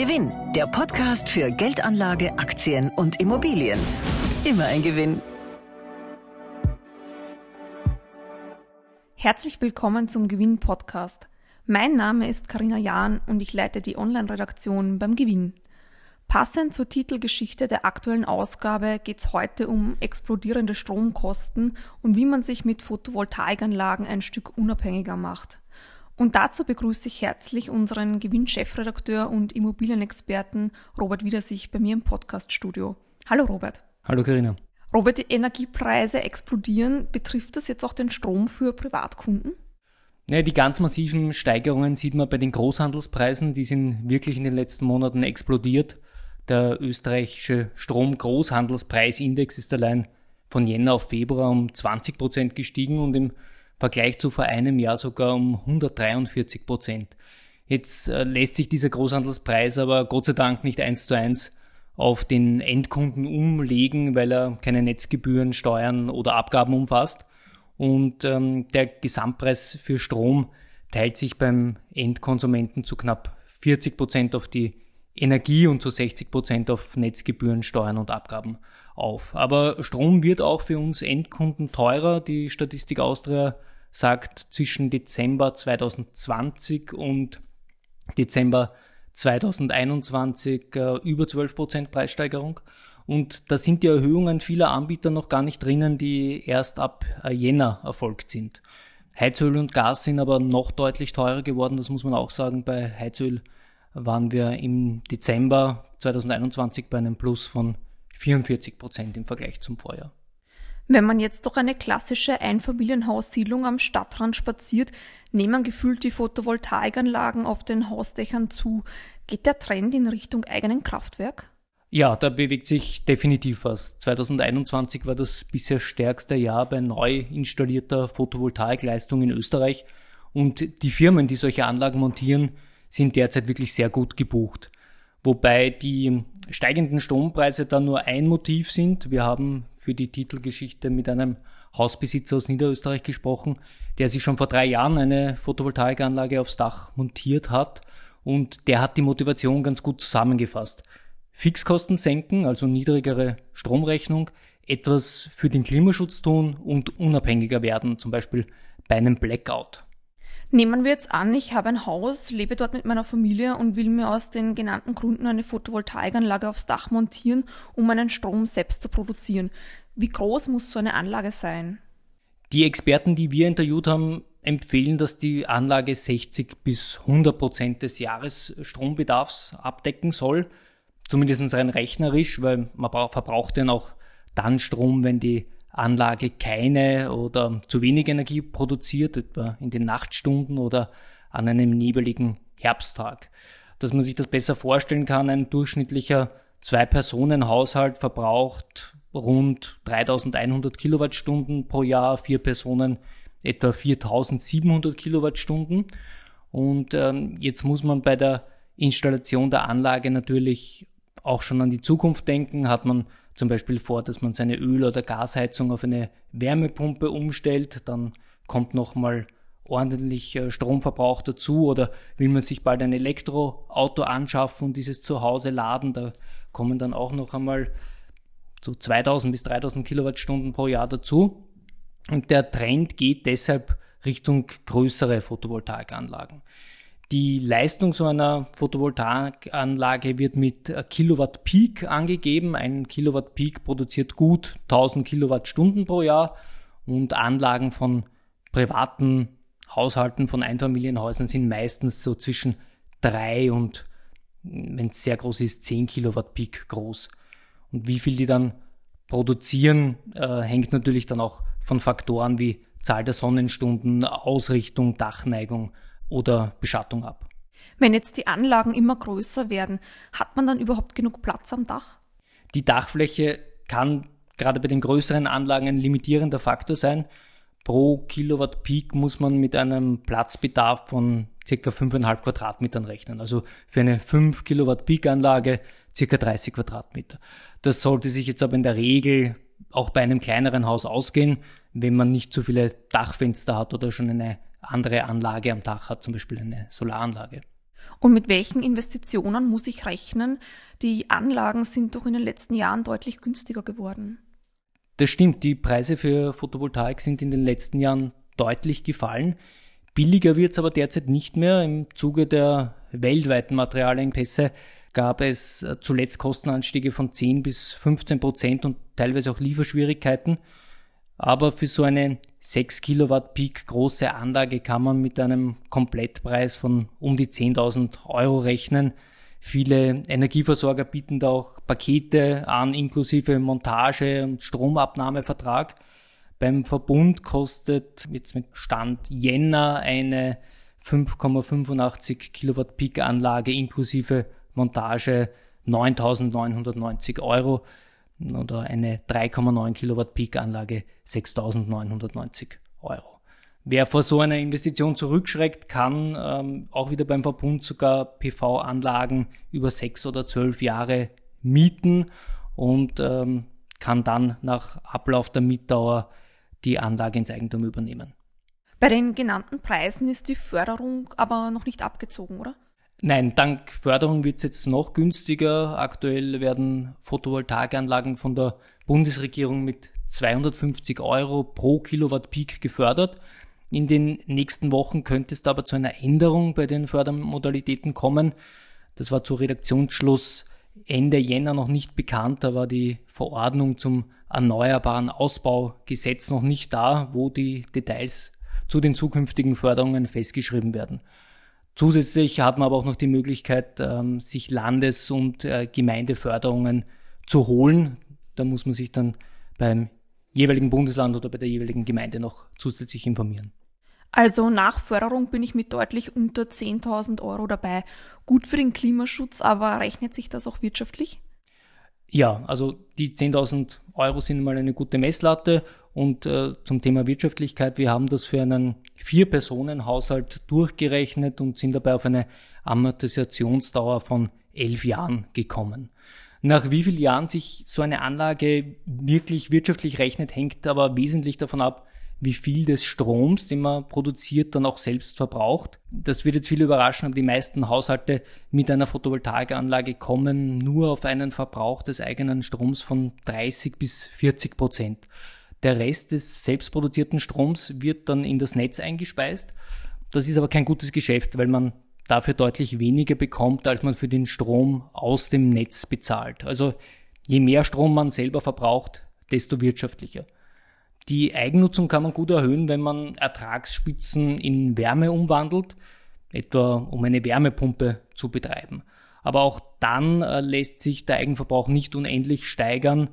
Gewinn, der Podcast für Geldanlage, Aktien und Immobilien. Immer ein Gewinn. Herzlich willkommen zum Gewinn Podcast. Mein Name ist Karina Jahn und ich leite die Online-Redaktion beim Gewinn. Passend zur Titelgeschichte der aktuellen Ausgabe geht es heute um explodierende Stromkosten und wie man sich mit Photovoltaikanlagen ein Stück unabhängiger macht. Und dazu begrüße ich herzlich unseren Gewinn-Chefredakteur und Immobilienexperten Robert Wiedersich bei mir im Podcaststudio. Hallo Robert. Hallo Karina. Robert, die Energiepreise explodieren. Betrifft das jetzt auch den Strom für Privatkunden? Ja, die ganz massiven Steigerungen sieht man bei den Großhandelspreisen. Die sind wirklich in den letzten Monaten explodiert. Der österreichische Strom-Großhandelspreisindex ist allein von Jänner auf Februar um 20 Prozent gestiegen und im Vergleich zu vor einem Jahr sogar um 143 Prozent. Jetzt äh, lässt sich dieser Großhandelspreis aber Gott sei Dank nicht eins zu eins auf den Endkunden umlegen, weil er keine Netzgebühren, Steuern oder Abgaben umfasst. Und ähm, der Gesamtpreis für Strom teilt sich beim Endkonsumenten zu knapp 40 Prozent auf die Energie und zu 60 Prozent auf Netzgebühren, Steuern und Abgaben auf. Aber Strom wird auch für uns Endkunden teurer. Die Statistik Austria sagt zwischen Dezember 2020 und Dezember 2021 äh, über 12 Prozent Preissteigerung. Und da sind die Erhöhungen vieler Anbieter noch gar nicht drinnen, die erst ab äh, Jänner erfolgt sind. Heizöl und Gas sind aber noch deutlich teurer geworden, das muss man auch sagen. Bei Heizöl waren wir im Dezember 2021 bei einem Plus von 44 Prozent im Vergleich zum Vorjahr. Wenn man jetzt durch eine klassische Einfamilienhaussiedlung am Stadtrand spaziert, nehmen gefühlt die Photovoltaikanlagen auf den Hausdächern zu. Geht der Trend in Richtung eigenen Kraftwerk? Ja, da bewegt sich definitiv was. 2021 war das bisher stärkste Jahr bei neu installierter Photovoltaikleistung in Österreich und die Firmen, die solche Anlagen montieren, sind derzeit wirklich sehr gut gebucht. Wobei die steigenden Strompreise da nur ein Motiv sind. Wir haben für die Titelgeschichte mit einem Hausbesitzer aus Niederösterreich gesprochen, der sich schon vor drei Jahren eine Photovoltaikanlage aufs Dach montiert hat und der hat die Motivation ganz gut zusammengefasst. Fixkosten senken, also niedrigere Stromrechnung, etwas für den Klimaschutz tun und unabhängiger werden, zum Beispiel bei einem Blackout. Nehmen wir jetzt an, ich habe ein Haus, lebe dort mit meiner Familie und will mir aus den genannten Gründen eine Photovoltaikanlage aufs Dach montieren, um meinen Strom selbst zu produzieren. Wie groß muss so eine Anlage sein? Die Experten, die wir interviewt haben, empfehlen, dass die Anlage 60 bis 100 Prozent des Jahresstrombedarfs abdecken soll. Zumindest rein rechnerisch, weil man verbraucht dann auch dann Strom, wenn die Anlage keine oder zu wenig Energie produziert, etwa in den Nachtstunden oder an einem nebeligen Herbsttag. Dass man sich das besser vorstellen kann, ein durchschnittlicher Zwei-Personen-Haushalt verbraucht rund 3100 Kilowattstunden pro Jahr, vier Personen etwa 4700 Kilowattstunden. Und ähm, jetzt muss man bei der Installation der Anlage natürlich auch schon an die Zukunft denken. Hat man zum Beispiel vor, dass man seine Öl- oder Gasheizung auf eine Wärmepumpe umstellt, dann kommt nochmal ordentlich äh, Stromverbrauch dazu oder will man sich bald ein Elektroauto anschaffen und dieses zu Hause laden, da kommen dann auch noch einmal so 2000 bis 3000 Kilowattstunden pro Jahr dazu. Und der Trend geht deshalb Richtung größere Photovoltaikanlagen. Die Leistung so einer Photovoltaikanlage wird mit Kilowatt Peak angegeben. Ein Kilowatt Peak produziert gut 1000 Kilowattstunden pro Jahr und Anlagen von privaten Haushalten, von Einfamilienhäusern sind meistens so zwischen drei und, wenn es sehr groß ist, 10 Kilowatt Peak groß. Und wie viel die dann produzieren, äh, hängt natürlich dann auch von Faktoren wie Zahl der Sonnenstunden, Ausrichtung, Dachneigung oder Beschattung ab. Wenn jetzt die Anlagen immer größer werden, hat man dann überhaupt genug Platz am Dach? Die Dachfläche kann gerade bei den größeren Anlagen ein limitierender Faktor sein. Pro Kilowatt Peak muss man mit einem Platzbedarf von ca. 5,5 Quadratmetern rechnen. Also für eine 5 Kilowatt Peak Anlage ca. 30 Quadratmeter. Das sollte sich jetzt aber in der Regel auch bei einem kleineren Haus ausgehen, wenn man nicht zu viele Dachfenster hat oder schon eine andere Anlage am Dach hat, zum Beispiel eine Solaranlage. Und mit welchen Investitionen muss ich rechnen? Die Anlagen sind doch in den letzten Jahren deutlich günstiger geworden. Das stimmt, die Preise für Photovoltaik sind in den letzten Jahren deutlich gefallen. Billiger wird es aber derzeit nicht mehr. Im Zuge der weltweiten Materialengpässe gab es äh, zuletzt Kostenanstiege von 10 bis 15 Prozent und teilweise auch Lieferschwierigkeiten. Aber für so eine 6 Kilowatt Peak große Anlage kann man mit einem Komplettpreis von um die 10.000 Euro rechnen. Viele Energieversorger bieten da auch Pakete an, inklusive Montage und Stromabnahmevertrag. Beim Verbund kostet jetzt mit Stand Jänner eine 5,85 Kilowatt Peak Anlage inklusive Montage 9.990 Euro oder eine 3,9 Kilowatt Peak-Anlage 6.990 Euro. Wer vor so einer Investition zurückschreckt, kann ähm, auch wieder beim Verbund sogar PV-Anlagen über sechs oder zwölf Jahre mieten und ähm, kann dann nach Ablauf der Mietdauer die Anlage ins Eigentum übernehmen. Bei den genannten Preisen ist die Förderung aber noch nicht abgezogen, oder? Nein, dank Förderung wird es jetzt noch günstiger. Aktuell werden Photovoltaikanlagen von der Bundesregierung mit 250 Euro pro Kilowatt Peak gefördert. In den nächsten Wochen könnte es aber zu einer Änderung bei den Fördermodalitäten kommen. Das war zu Redaktionsschluss Ende Jänner noch nicht bekannt. Da war die Verordnung zum Erneuerbaren Ausbaugesetz noch nicht da, wo die Details zu den zukünftigen Förderungen festgeschrieben werden. Zusätzlich hat man aber auch noch die Möglichkeit, ähm, sich Landes- und äh, Gemeindeförderungen zu holen. Da muss man sich dann beim jeweiligen Bundesland oder bei der jeweiligen Gemeinde noch zusätzlich informieren. Also nach Förderung bin ich mit deutlich unter 10.000 Euro dabei. Gut für den Klimaschutz, aber rechnet sich das auch wirtschaftlich? Ja, also die 10.000 Euro sind mal eine gute Messlatte und äh, zum Thema Wirtschaftlichkeit, wir haben das für einen Vier-Personen-Haushalt durchgerechnet und sind dabei auf eine Amortisationsdauer von elf Jahren gekommen. Nach wie vielen Jahren sich so eine Anlage wirklich wirtschaftlich rechnet, hängt aber wesentlich davon ab, wie viel des Stroms, den man produziert, dann auch selbst verbraucht. Das wird jetzt viele überraschen, aber die meisten Haushalte mit einer Photovoltaikanlage kommen nur auf einen Verbrauch des eigenen Stroms von 30 bis 40 Prozent. Der Rest des selbstproduzierten Stroms wird dann in das Netz eingespeist. Das ist aber kein gutes Geschäft, weil man dafür deutlich weniger bekommt, als man für den Strom aus dem Netz bezahlt. Also je mehr Strom man selber verbraucht, desto wirtschaftlicher. Die Eigennutzung kann man gut erhöhen, wenn man Ertragsspitzen in Wärme umwandelt, etwa um eine Wärmepumpe zu betreiben. Aber auch dann äh, lässt sich der Eigenverbrauch nicht unendlich steigern,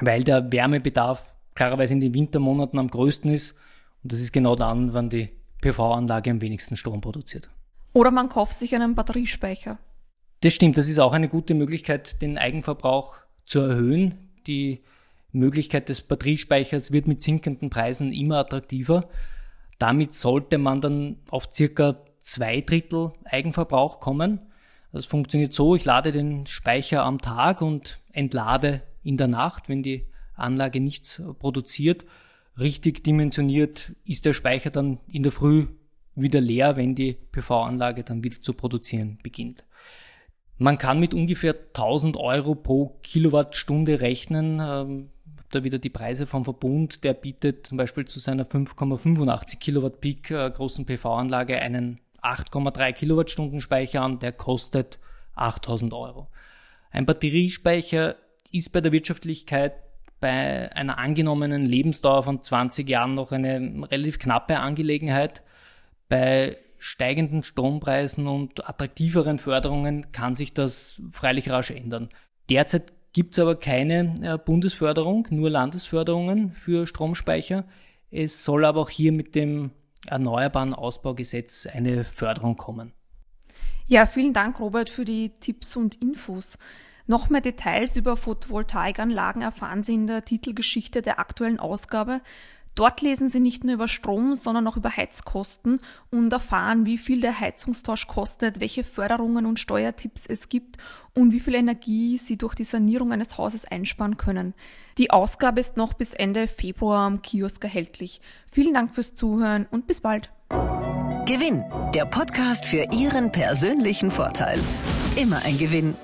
weil der Wärmebedarf klarerweise in den Wintermonaten am größten ist. Und das ist genau dann, wann die PV-Anlage am wenigsten Strom produziert. Oder man kauft sich einen Batteriespeicher. Das stimmt, das ist auch eine gute Möglichkeit, den Eigenverbrauch zu erhöhen. Die Möglichkeit des Batteriespeichers wird mit sinkenden Preisen immer attraktiver. Damit sollte man dann auf circa zwei Drittel Eigenverbrauch kommen. Das funktioniert so, ich lade den Speicher am Tag und entlade in der Nacht, wenn die Anlage nichts produziert. Richtig dimensioniert ist der Speicher dann in der Früh wieder leer, wenn die PV-Anlage dann wieder zu produzieren beginnt. Man kann mit ungefähr 1000 Euro pro Kilowattstunde rechnen. Da wieder die Preise vom Verbund. Der bietet zum Beispiel zu seiner 5,85 Kilowatt Peak äh, großen PV-Anlage einen 8,3 Kilowattstunden Speicher an. Der kostet 8000 Euro. Ein Batteriespeicher ist bei der Wirtschaftlichkeit bei einer angenommenen Lebensdauer von 20 Jahren noch eine relativ knappe Angelegenheit. Bei steigenden Strompreisen und attraktiveren Förderungen kann sich das freilich rasch ändern. Derzeit gibt es aber keine äh, Bundesförderung, nur Landesförderungen für Stromspeicher. Es soll aber auch hier mit dem Erneuerbaren Ausbaugesetz eine Förderung kommen. Ja, vielen Dank, Robert, für die Tipps und Infos. Noch mehr Details über Photovoltaikanlagen erfahren Sie in der Titelgeschichte der aktuellen Ausgabe. Dort lesen Sie nicht nur über Strom, sondern auch über Heizkosten und erfahren, wie viel der Heizungstausch kostet, welche Förderungen und Steuertipps es gibt und wie viel Energie Sie durch die Sanierung eines Hauses einsparen können. Die Ausgabe ist noch bis Ende Februar am Kiosk erhältlich. Vielen Dank fürs Zuhören und bis bald. Gewinn, der Podcast für Ihren persönlichen Vorteil. Immer ein Gewinn.